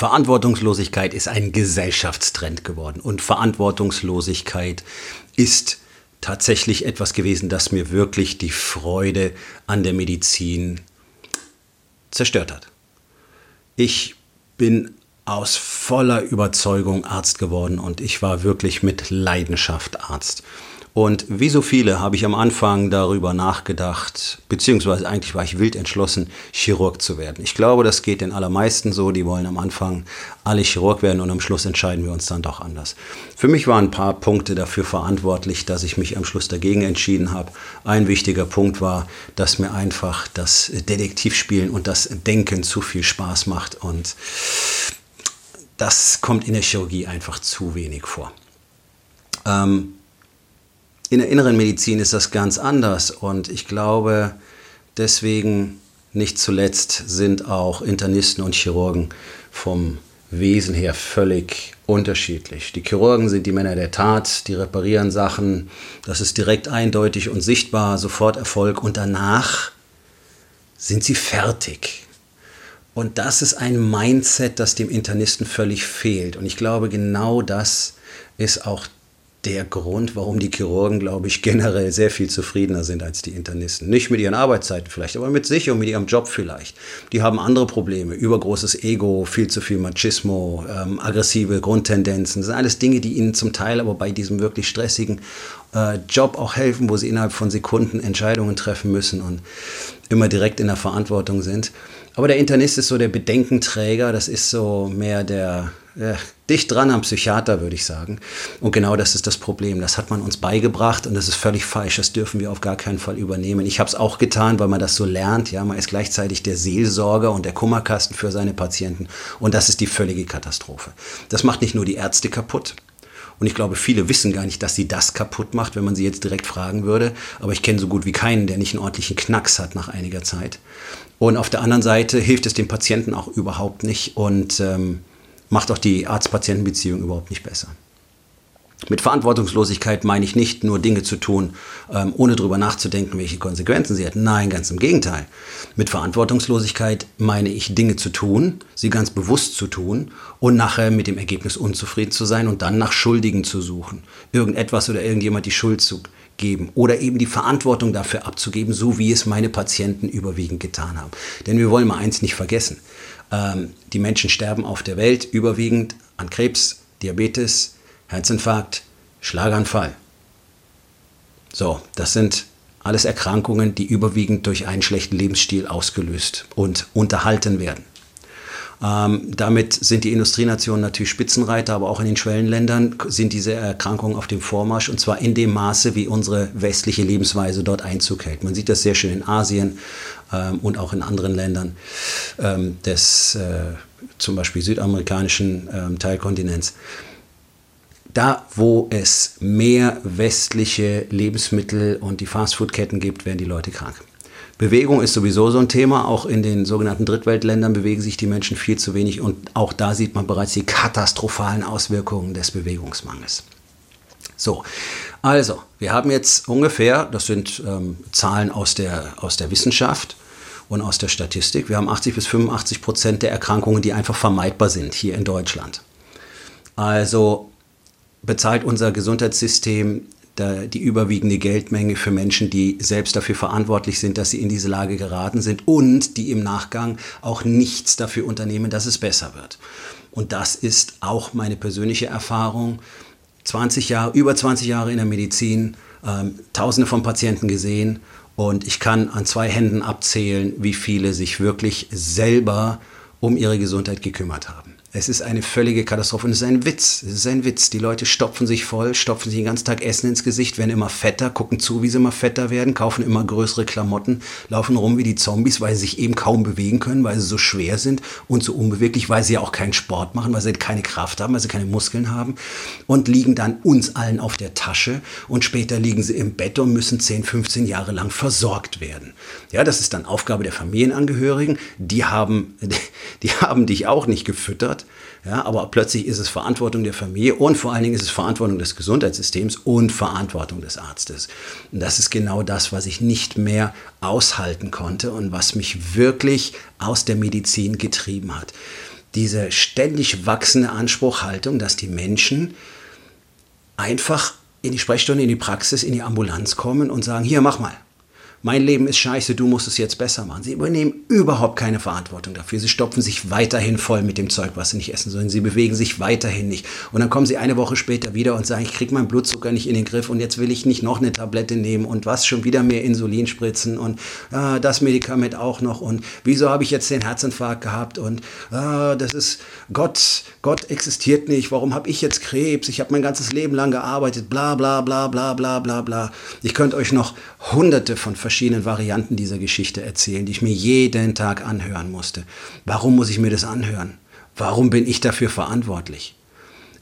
Verantwortungslosigkeit ist ein Gesellschaftstrend geworden und Verantwortungslosigkeit ist tatsächlich etwas gewesen, das mir wirklich die Freude an der Medizin zerstört hat. Ich bin aus voller Überzeugung Arzt geworden und ich war wirklich mit Leidenschaft Arzt. Und wie so viele habe ich am Anfang darüber nachgedacht, beziehungsweise eigentlich war ich wild entschlossen, Chirurg zu werden. Ich glaube, das geht den allermeisten so, die wollen am Anfang alle Chirurg werden und am Schluss entscheiden wir uns dann doch anders. Für mich waren ein paar Punkte dafür verantwortlich, dass ich mich am Schluss dagegen entschieden habe. Ein wichtiger Punkt war, dass mir einfach das Detektivspielen und das Denken zu viel Spaß macht und das kommt in der Chirurgie einfach zu wenig vor. Ähm, in der inneren Medizin ist das ganz anders und ich glaube, deswegen nicht zuletzt sind auch Internisten und Chirurgen vom Wesen her völlig unterschiedlich. Die Chirurgen sind die Männer der Tat, die reparieren Sachen, das ist direkt eindeutig und sichtbar, sofort Erfolg und danach sind sie fertig. Und das ist ein Mindset, das dem Internisten völlig fehlt. Und ich glaube, genau das ist auch der Grund, warum die Chirurgen, glaube ich, generell sehr viel zufriedener sind als die Internisten. Nicht mit ihren Arbeitszeiten vielleicht, aber mit sich und mit ihrem Job vielleicht. Die haben andere Probleme, übergroßes Ego, viel zu viel Machismo, ähm, aggressive Grundtendenzen. Das sind alles Dinge, die ihnen zum Teil aber bei diesem wirklich stressigen äh, Job auch helfen, wo sie innerhalb von Sekunden Entscheidungen treffen müssen und immer direkt in der Verantwortung sind. Aber der Internist ist so der Bedenkenträger, das ist so mehr der dicht dran am Psychiater, würde ich sagen. Und genau das ist das Problem. Das hat man uns beigebracht und das ist völlig falsch. Das dürfen wir auf gar keinen Fall übernehmen. Ich habe es auch getan, weil man das so lernt. Ja, man ist gleichzeitig der Seelsorger und der Kummerkasten für seine Patienten. Und das ist die völlige Katastrophe. Das macht nicht nur die Ärzte kaputt. Und ich glaube, viele wissen gar nicht, dass sie das kaputt macht, wenn man sie jetzt direkt fragen würde. Aber ich kenne so gut wie keinen, der nicht einen ordentlichen Knacks hat nach einiger Zeit. Und auf der anderen Seite hilft es dem Patienten auch überhaupt nicht. Und ähm, macht auch die Arzt-Patienten-Beziehung überhaupt nicht besser. Mit Verantwortungslosigkeit meine ich nicht nur Dinge zu tun, ähm, ohne darüber nachzudenken, welche Konsequenzen sie hätten. Nein, ganz im Gegenteil. Mit Verantwortungslosigkeit meine ich Dinge zu tun, sie ganz bewusst zu tun und nachher mit dem Ergebnis unzufrieden zu sein und dann nach Schuldigen zu suchen. Irgendetwas oder irgendjemand die Schuld zu geben oder eben die Verantwortung dafür abzugeben, so wie es meine Patienten überwiegend getan haben. Denn wir wollen mal eins nicht vergessen. Ähm, die Menschen sterben auf der Welt überwiegend an Krebs, Diabetes, Herzinfarkt, Schlaganfall. So, das sind alles Erkrankungen, die überwiegend durch einen schlechten Lebensstil ausgelöst und unterhalten werden. Ähm, damit sind die Industrienationen natürlich Spitzenreiter, aber auch in den Schwellenländern sind diese Erkrankungen auf dem Vormarsch und zwar in dem Maße, wie unsere westliche Lebensweise dort Einzug hält. Man sieht das sehr schön in Asien ähm, und auch in anderen Ländern ähm, des äh, zum Beispiel südamerikanischen ähm, Teilkontinents da, wo es mehr westliche Lebensmittel und die Fastfood-Ketten gibt, werden die Leute krank. Bewegung ist sowieso so ein Thema. Auch in den sogenannten Drittweltländern bewegen sich die Menschen viel zu wenig. Und auch da sieht man bereits die katastrophalen Auswirkungen des Bewegungsmangels. So, also, wir haben jetzt ungefähr, das sind ähm, Zahlen aus der, aus der Wissenschaft und aus der Statistik, wir haben 80 bis 85 Prozent der Erkrankungen, die einfach vermeidbar sind hier in Deutschland. Also bezahlt unser Gesundheitssystem die überwiegende Geldmenge für Menschen, die selbst dafür verantwortlich sind, dass sie in diese Lage geraten sind und die im Nachgang auch nichts dafür unternehmen, dass es besser wird. Und das ist auch meine persönliche Erfahrung. 20 Jahre, über 20 Jahre in der Medizin, ähm, Tausende von Patienten gesehen und ich kann an zwei Händen abzählen, wie viele sich wirklich selber um ihre Gesundheit gekümmert haben. Es ist eine völlige Katastrophe und es ist ein Witz. Es ist ein Witz. Die Leute stopfen sich voll, stopfen sich den ganzen Tag Essen ins Gesicht, werden immer fetter, gucken zu, wie sie immer fetter werden, kaufen immer größere Klamotten, laufen rum wie die Zombies, weil sie sich eben kaum bewegen können, weil sie so schwer sind und so unbeweglich, weil sie ja auch keinen Sport machen, weil sie keine Kraft haben, weil sie keine Muskeln haben und liegen dann uns allen auf der Tasche und später liegen sie im Bett und müssen 10, 15 Jahre lang versorgt werden. Ja, das ist dann Aufgabe der Familienangehörigen. Die haben, die haben dich auch nicht gefüttert ja, aber plötzlich ist es Verantwortung der Familie und vor allen Dingen ist es Verantwortung des Gesundheitssystems und Verantwortung des Arztes. Und das ist genau das, was ich nicht mehr aushalten konnte und was mich wirklich aus der Medizin getrieben hat. Diese ständig wachsende Anspruchhaltung, dass die Menschen einfach in die Sprechstunde, in die Praxis, in die Ambulanz kommen und sagen, hier, mach mal mein Leben ist scheiße, du musst es jetzt besser machen. Sie übernehmen überhaupt keine Verantwortung dafür. Sie stopfen sich weiterhin voll mit dem Zeug, was sie nicht essen sollen. Sie bewegen sich weiterhin nicht. Und dann kommen sie eine Woche später wieder und sagen, ich kriege meinen Blutzucker nicht in den Griff und jetzt will ich nicht noch eine Tablette nehmen und was, schon wieder mehr Insulin spritzen und äh, das Medikament auch noch und wieso habe ich jetzt den Herzinfarkt gehabt und äh, das ist Gott, Gott existiert nicht, warum habe ich jetzt Krebs, ich habe mein ganzes Leben lang gearbeitet, bla bla bla bla bla bla bla. Ich könnte euch noch hunderte von verschiedenen verschiedenen Varianten dieser Geschichte erzählen, die ich mir jeden Tag anhören musste. Warum muss ich mir das anhören? Warum bin ich dafür verantwortlich?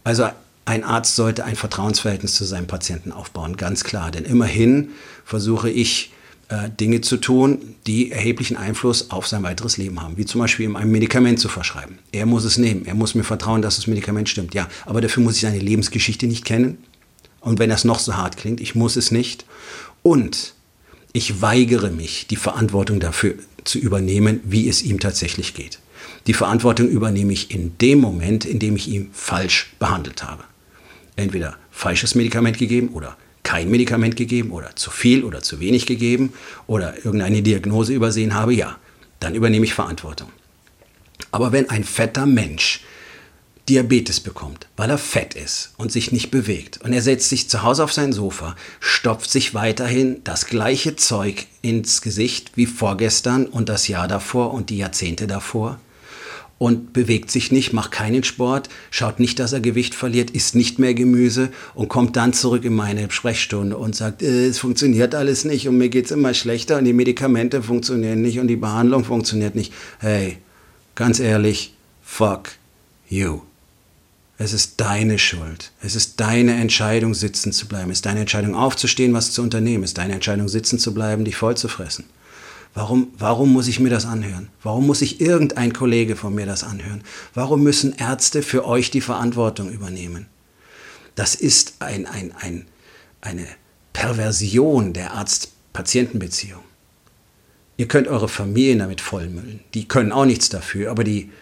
Also ein Arzt sollte ein Vertrauensverhältnis zu seinem Patienten aufbauen, ganz klar. Denn immerhin versuche ich, äh, Dinge zu tun, die erheblichen Einfluss auf sein weiteres Leben haben, wie zum Beispiel ihm ein Medikament zu verschreiben. Er muss es nehmen, er muss mir vertrauen, dass das Medikament stimmt. Ja, aber dafür muss ich seine Lebensgeschichte nicht kennen. Und wenn das noch so hart klingt, ich muss es nicht. Und ich weigere mich, die Verantwortung dafür zu übernehmen, wie es ihm tatsächlich geht. Die Verantwortung übernehme ich in dem Moment, in dem ich ihn falsch behandelt habe. Entweder falsches Medikament gegeben oder kein Medikament gegeben oder zu viel oder zu wenig gegeben oder irgendeine Diagnose übersehen habe, ja, dann übernehme ich Verantwortung. Aber wenn ein fetter Mensch Diabetes bekommt, weil er fett ist und sich nicht bewegt. Und er setzt sich zu Hause auf sein Sofa, stopft sich weiterhin das gleiche Zeug ins Gesicht wie vorgestern und das Jahr davor und die Jahrzehnte davor und bewegt sich nicht, macht keinen Sport, schaut nicht, dass er Gewicht verliert, isst nicht mehr Gemüse und kommt dann zurück in meine Sprechstunde und sagt, äh, es funktioniert alles nicht und mir geht es immer schlechter und die Medikamente funktionieren nicht und die Behandlung funktioniert nicht. Hey, ganz ehrlich, fuck you. Es ist deine Schuld. Es ist deine Entscheidung, sitzen zu bleiben. Es ist deine Entscheidung, aufzustehen, was zu unternehmen. Es ist deine Entscheidung, sitzen zu bleiben, dich voll zu fressen. Warum, warum muss ich mir das anhören? Warum muss ich irgendein Kollege von mir das anhören? Warum müssen Ärzte für euch die Verantwortung übernehmen? Das ist ein, ein, ein, eine Perversion der Arzt-Patienten-Beziehung. Ihr könnt eure Familien damit vollmüllen. Die können auch nichts dafür, aber die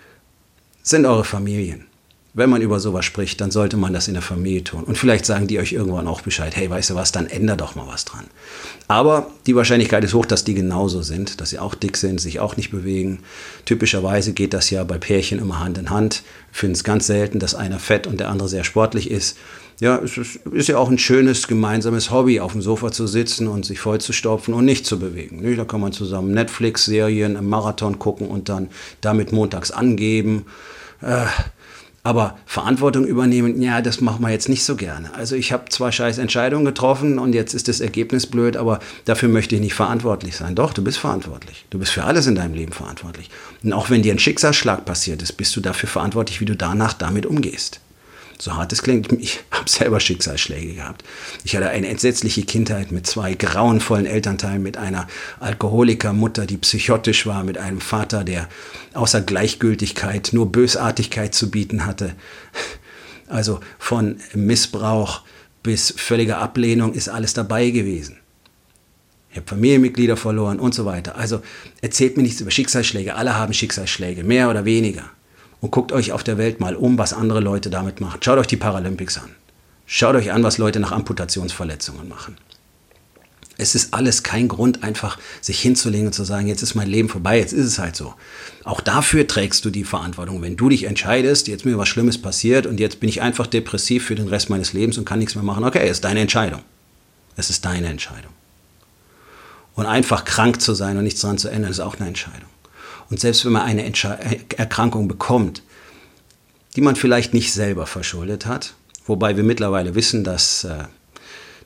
sind eure Familien wenn man über sowas spricht, dann sollte man das in der Familie tun. Und vielleicht sagen die euch irgendwann auch Bescheid, hey, weißt du was, dann änder doch mal was dran. Aber die Wahrscheinlichkeit ist hoch, dass die genauso sind, dass sie auch dick sind, sich auch nicht bewegen. Typischerweise geht das ja bei Pärchen immer Hand in Hand. Ich finde es ganz selten, dass einer fett und der andere sehr sportlich ist. Ja, es ist, ja auch ein schönes gemeinsames Hobby, auf dem Sofa zu sitzen und sich voll zu stopfen und nicht zu bewegen. Da kann man zusammen Netflix-Serien im Marathon gucken und dann damit montags angeben. Äh, aber Verantwortung übernehmen, ja, das machen wir jetzt nicht so gerne. Also ich habe zwar scheiß Entscheidungen getroffen und jetzt ist das Ergebnis blöd, aber dafür möchte ich nicht verantwortlich sein. Doch, du bist verantwortlich. Du bist für alles in deinem Leben verantwortlich. Und auch wenn dir ein Schicksalsschlag passiert ist, bist du dafür verantwortlich, wie du danach damit umgehst. So hart es klingt, ich habe selber Schicksalsschläge gehabt. Ich hatte eine entsetzliche Kindheit mit zwei grauenvollen Elternteilen, mit einer Alkoholikermutter, die psychotisch war, mit einem Vater, der außer Gleichgültigkeit nur Bösartigkeit zu bieten hatte. Also von Missbrauch bis völliger Ablehnung ist alles dabei gewesen. Ich habe Familienmitglieder verloren und so weiter. Also erzählt mir nichts über Schicksalsschläge. Alle haben Schicksalsschläge, mehr oder weniger und guckt euch auf der Welt mal um, was andere Leute damit machen. Schaut euch die Paralympics an. Schaut euch an, was Leute nach Amputationsverletzungen machen. Es ist alles kein Grund, einfach sich hinzulegen und zu sagen, jetzt ist mein Leben vorbei, jetzt ist es halt so. Auch dafür trägst du die Verantwortung. Wenn du dich entscheidest, jetzt mir was Schlimmes passiert und jetzt bin ich einfach depressiv für den Rest meines Lebens und kann nichts mehr machen, okay, ist deine Entscheidung. Es ist deine Entscheidung. Und einfach krank zu sein und nichts daran zu ändern, ist auch eine Entscheidung. Und selbst wenn man eine Entsche Erkrankung bekommt, die man vielleicht nicht selber verschuldet hat, wobei wir mittlerweile wissen, dass äh,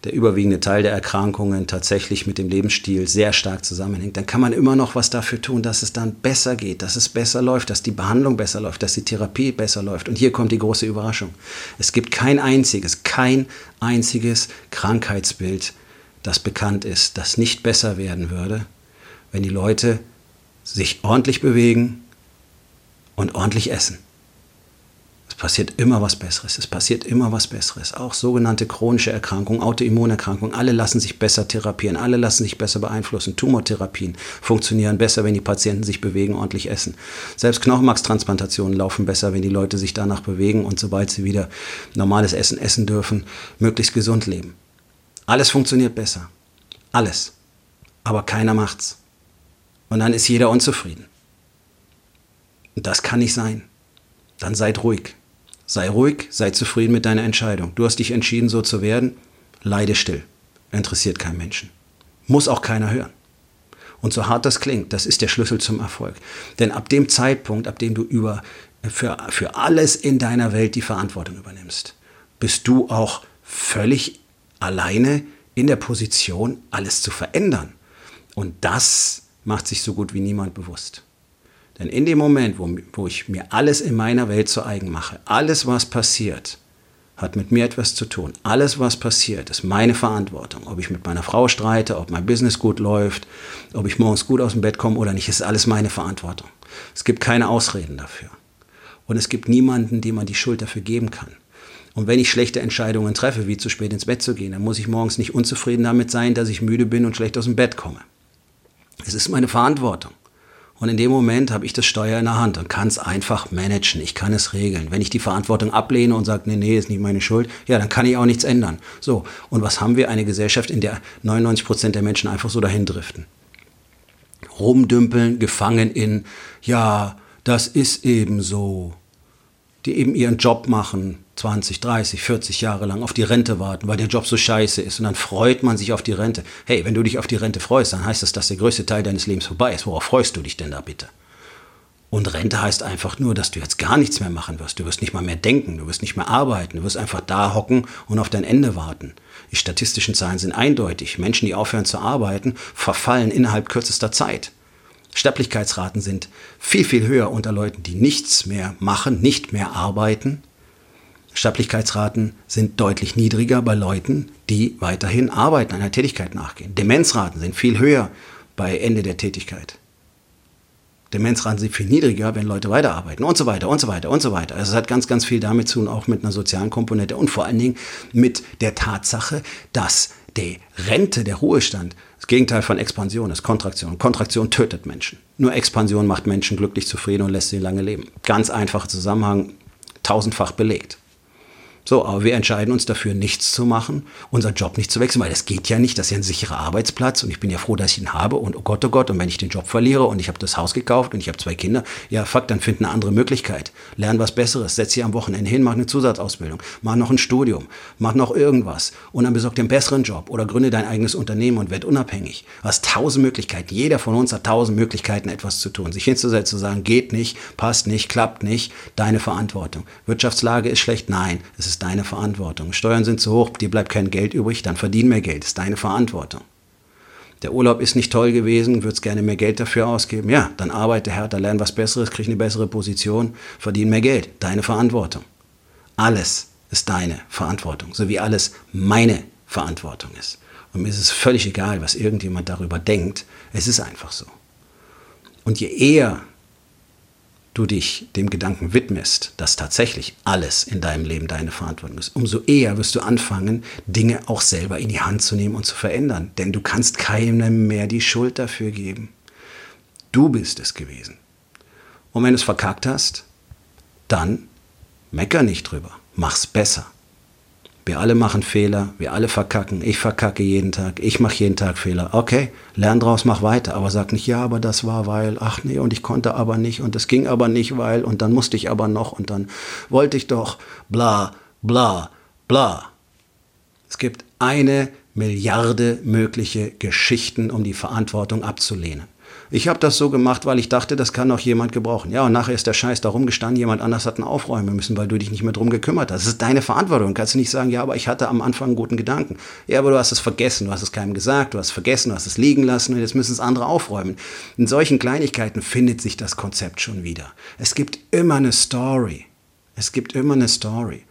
der überwiegende Teil der Erkrankungen tatsächlich mit dem Lebensstil sehr stark zusammenhängt, dann kann man immer noch was dafür tun, dass es dann besser geht, dass es besser läuft, dass die Behandlung besser läuft, dass die Therapie besser läuft. Und hier kommt die große Überraschung. Es gibt kein einziges, kein einziges Krankheitsbild, das bekannt ist, das nicht besser werden würde, wenn die Leute sich ordentlich bewegen und ordentlich essen passiert immer was Besseres. Es passiert immer was Besseres. Auch sogenannte chronische Erkrankungen, Autoimmunerkrankungen, alle lassen sich besser therapieren, alle lassen sich besser beeinflussen. Tumortherapien funktionieren besser, wenn die Patienten sich bewegen, ordentlich essen. Selbst Knochenmarkstransplantationen laufen besser, wenn die Leute sich danach bewegen und sobald sie wieder normales Essen essen dürfen, möglichst gesund leben. Alles funktioniert besser. Alles. Aber keiner macht's. Und dann ist jeder unzufrieden. Und das kann nicht sein. Dann seid ruhig. Sei ruhig, sei zufrieden mit deiner Entscheidung. Du hast dich entschieden, so zu werden. Leide still. Interessiert keinen Menschen. Muss auch keiner hören. Und so hart das klingt, das ist der Schlüssel zum Erfolg. Denn ab dem Zeitpunkt, ab dem du über, für, für alles in deiner Welt die Verantwortung übernimmst, bist du auch völlig alleine in der Position, alles zu verändern. Und das macht sich so gut wie niemand bewusst. Denn in dem Moment, wo, wo ich mir alles in meiner Welt zu eigen mache, alles, was passiert, hat mit mir etwas zu tun. Alles, was passiert, ist meine Verantwortung. Ob ich mit meiner Frau streite, ob mein Business gut läuft, ob ich morgens gut aus dem Bett komme oder nicht, ist alles meine Verantwortung. Es gibt keine Ausreden dafür. Und es gibt niemanden, dem man die Schuld dafür geben kann. Und wenn ich schlechte Entscheidungen treffe, wie zu spät ins Bett zu gehen, dann muss ich morgens nicht unzufrieden damit sein, dass ich müde bin und schlecht aus dem Bett komme. Es ist meine Verantwortung. Und in dem Moment habe ich das Steuer in der Hand und kann es einfach managen. Ich kann es regeln. Wenn ich die Verantwortung ablehne und sage, nee, nee, ist nicht meine Schuld, ja, dann kann ich auch nichts ändern. So, und was haben wir? Eine Gesellschaft, in der 99 Prozent der Menschen einfach so dahin driften. Rumdümpeln, gefangen in, ja, das ist eben so. Die eben ihren Job machen, 20, 30, 40 Jahre lang auf die Rente warten, weil der Job so scheiße ist. Und dann freut man sich auf die Rente. Hey, wenn du dich auf die Rente freust, dann heißt das, dass der größte Teil deines Lebens vorbei ist. Worauf freust du dich denn da bitte? Und Rente heißt einfach nur, dass du jetzt gar nichts mehr machen wirst. Du wirst nicht mal mehr denken, du wirst nicht mehr arbeiten, du wirst einfach da hocken und auf dein Ende warten. Die statistischen Zahlen sind eindeutig. Menschen, die aufhören zu arbeiten, verfallen innerhalb kürzester Zeit. Sterblichkeitsraten sind viel, viel höher unter Leuten, die nichts mehr machen, nicht mehr arbeiten, Sterblichkeitsraten sind deutlich niedriger bei Leuten, die weiterhin arbeiten, einer Tätigkeit nachgehen. Demenzraten sind viel höher bei Ende der Tätigkeit. Demenzraten sind viel niedriger, wenn Leute weiterarbeiten und so weiter und so weiter und so weiter. Also es hat ganz, ganz viel damit zu tun, auch mit einer sozialen Komponente und vor allen Dingen mit der Tatsache, dass die Rente, der Ruhestand, das Gegenteil von Expansion ist Kontraktion. Kontraktion tötet Menschen. Nur Expansion macht Menschen glücklich, zufrieden und lässt sie lange leben. Ganz einfacher Zusammenhang, tausendfach belegt. So, aber wir entscheiden uns dafür, nichts zu machen, unseren Job nicht zu wechseln, weil das geht ja nicht. Das ist ja ein sicherer Arbeitsplatz und ich bin ja froh, dass ich ihn habe. Und oh Gott, oh Gott, und wenn ich den Job verliere und ich habe das Haus gekauft und ich habe zwei Kinder, ja, fuck, dann find eine andere Möglichkeit. Lern was Besseres, setz dich am Wochenende hin, mach eine Zusatzausbildung, mach noch ein Studium, mach noch irgendwas und dann besorg dir einen besseren Job oder gründe dein eigenes Unternehmen und werd unabhängig. Du hast tausend Möglichkeiten. Jeder von uns hat tausend Möglichkeiten, etwas zu tun. Sich hinzusetzen, zu sagen, geht nicht, passt nicht, klappt nicht, deine Verantwortung. Wirtschaftslage ist schlecht, nein, es ist deine Verantwortung. Steuern sind zu hoch, dir bleibt kein Geld übrig, dann verdien mehr Geld, ist deine Verantwortung. Der Urlaub ist nicht toll gewesen, würdest gerne mehr Geld dafür ausgeben. Ja, dann arbeite härter, lern was Besseres, krieg eine bessere Position, verdien mehr Geld. Deine Verantwortung. Alles ist deine Verantwortung, so wie alles meine Verantwortung ist. Und mir ist es völlig egal, was irgendjemand darüber denkt. Es ist einfach so. Und je eher du dich dem Gedanken widmest, dass tatsächlich alles in deinem Leben deine Verantwortung ist, umso eher wirst du anfangen, Dinge auch selber in die Hand zu nehmen und zu verändern. Denn du kannst keinem mehr die Schuld dafür geben. Du bist es gewesen. Und wenn du es verkackt hast, dann mecker nicht drüber. Mach's besser. Wir alle machen Fehler, wir alle verkacken. Ich verkacke jeden Tag, ich mache jeden Tag Fehler. Okay, lern draus, mach weiter. Aber sag nicht, ja, aber das war weil, ach nee, und ich konnte aber nicht und es ging aber nicht, weil und dann musste ich aber noch und dann wollte ich doch, bla, bla, bla. Es gibt eine Milliarde mögliche Geschichten, um die Verantwortung abzulehnen. Ich habe das so gemacht, weil ich dachte, das kann noch jemand gebrauchen. Ja, und nachher ist der Scheiß da rumgestanden, jemand anders hat ihn aufräumen müssen, weil du dich nicht mehr drum gekümmert hast. Das ist deine Verantwortung. Kannst du nicht sagen, ja, aber ich hatte am Anfang einen guten Gedanken. Ja, aber du hast es vergessen, du hast es keinem gesagt, du hast es vergessen, du hast es liegen lassen und jetzt müssen es andere aufräumen. In solchen Kleinigkeiten findet sich das Konzept schon wieder. Es gibt immer eine Story. Es gibt immer eine Story.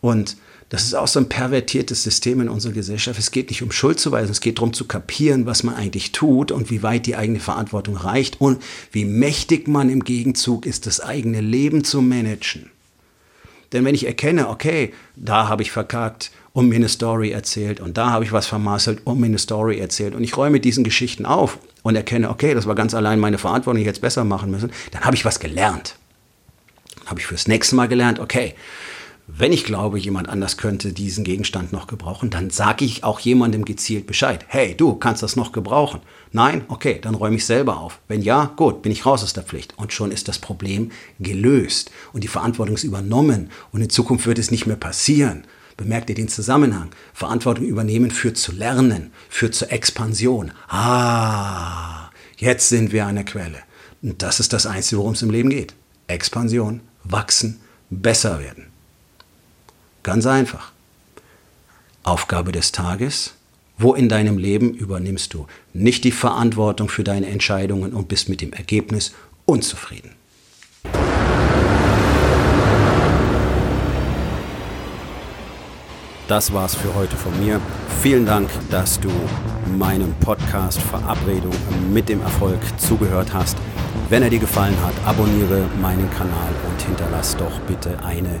Und das ist auch so ein pervertiertes System in unserer Gesellschaft. Es geht nicht um Schuldzuweisung, es geht darum zu kapieren, was man eigentlich tut und wie weit die eigene Verantwortung reicht und wie mächtig man im Gegenzug ist, das eigene Leben zu managen. Denn wenn ich erkenne, okay, da habe ich verkackt und mir eine Story erzählt und da habe ich was vermasselt und mir eine Story erzählt und ich räume diesen Geschichten auf und erkenne, okay, das war ganz allein meine Verantwortung, ich hätte es besser machen müssen, dann habe ich was gelernt. Dann habe ich fürs nächste Mal gelernt, okay, wenn ich glaube, jemand anders könnte diesen Gegenstand noch gebrauchen, dann sage ich auch jemandem gezielt Bescheid. Hey, du kannst das noch gebrauchen. Nein? Okay, dann räume ich selber auf. Wenn ja, gut, bin ich raus aus der Pflicht. Und schon ist das Problem gelöst und die Verantwortung ist übernommen und in Zukunft wird es nicht mehr passieren. Bemerkt ihr den Zusammenhang? Verantwortung übernehmen führt zu Lernen, führt zur Expansion. Ah, jetzt sind wir an der Quelle. Und das ist das Einzige, worum es im Leben geht. Expansion, wachsen, besser werden. Ganz einfach. Aufgabe des Tages. Wo in deinem Leben übernimmst du nicht die Verantwortung für deine Entscheidungen und bist mit dem Ergebnis unzufrieden? Das war's für heute von mir. Vielen Dank, dass du meinem Podcast Verabredung mit dem Erfolg zugehört hast. Wenn er dir gefallen hat, abonniere meinen Kanal und hinterlass doch bitte eine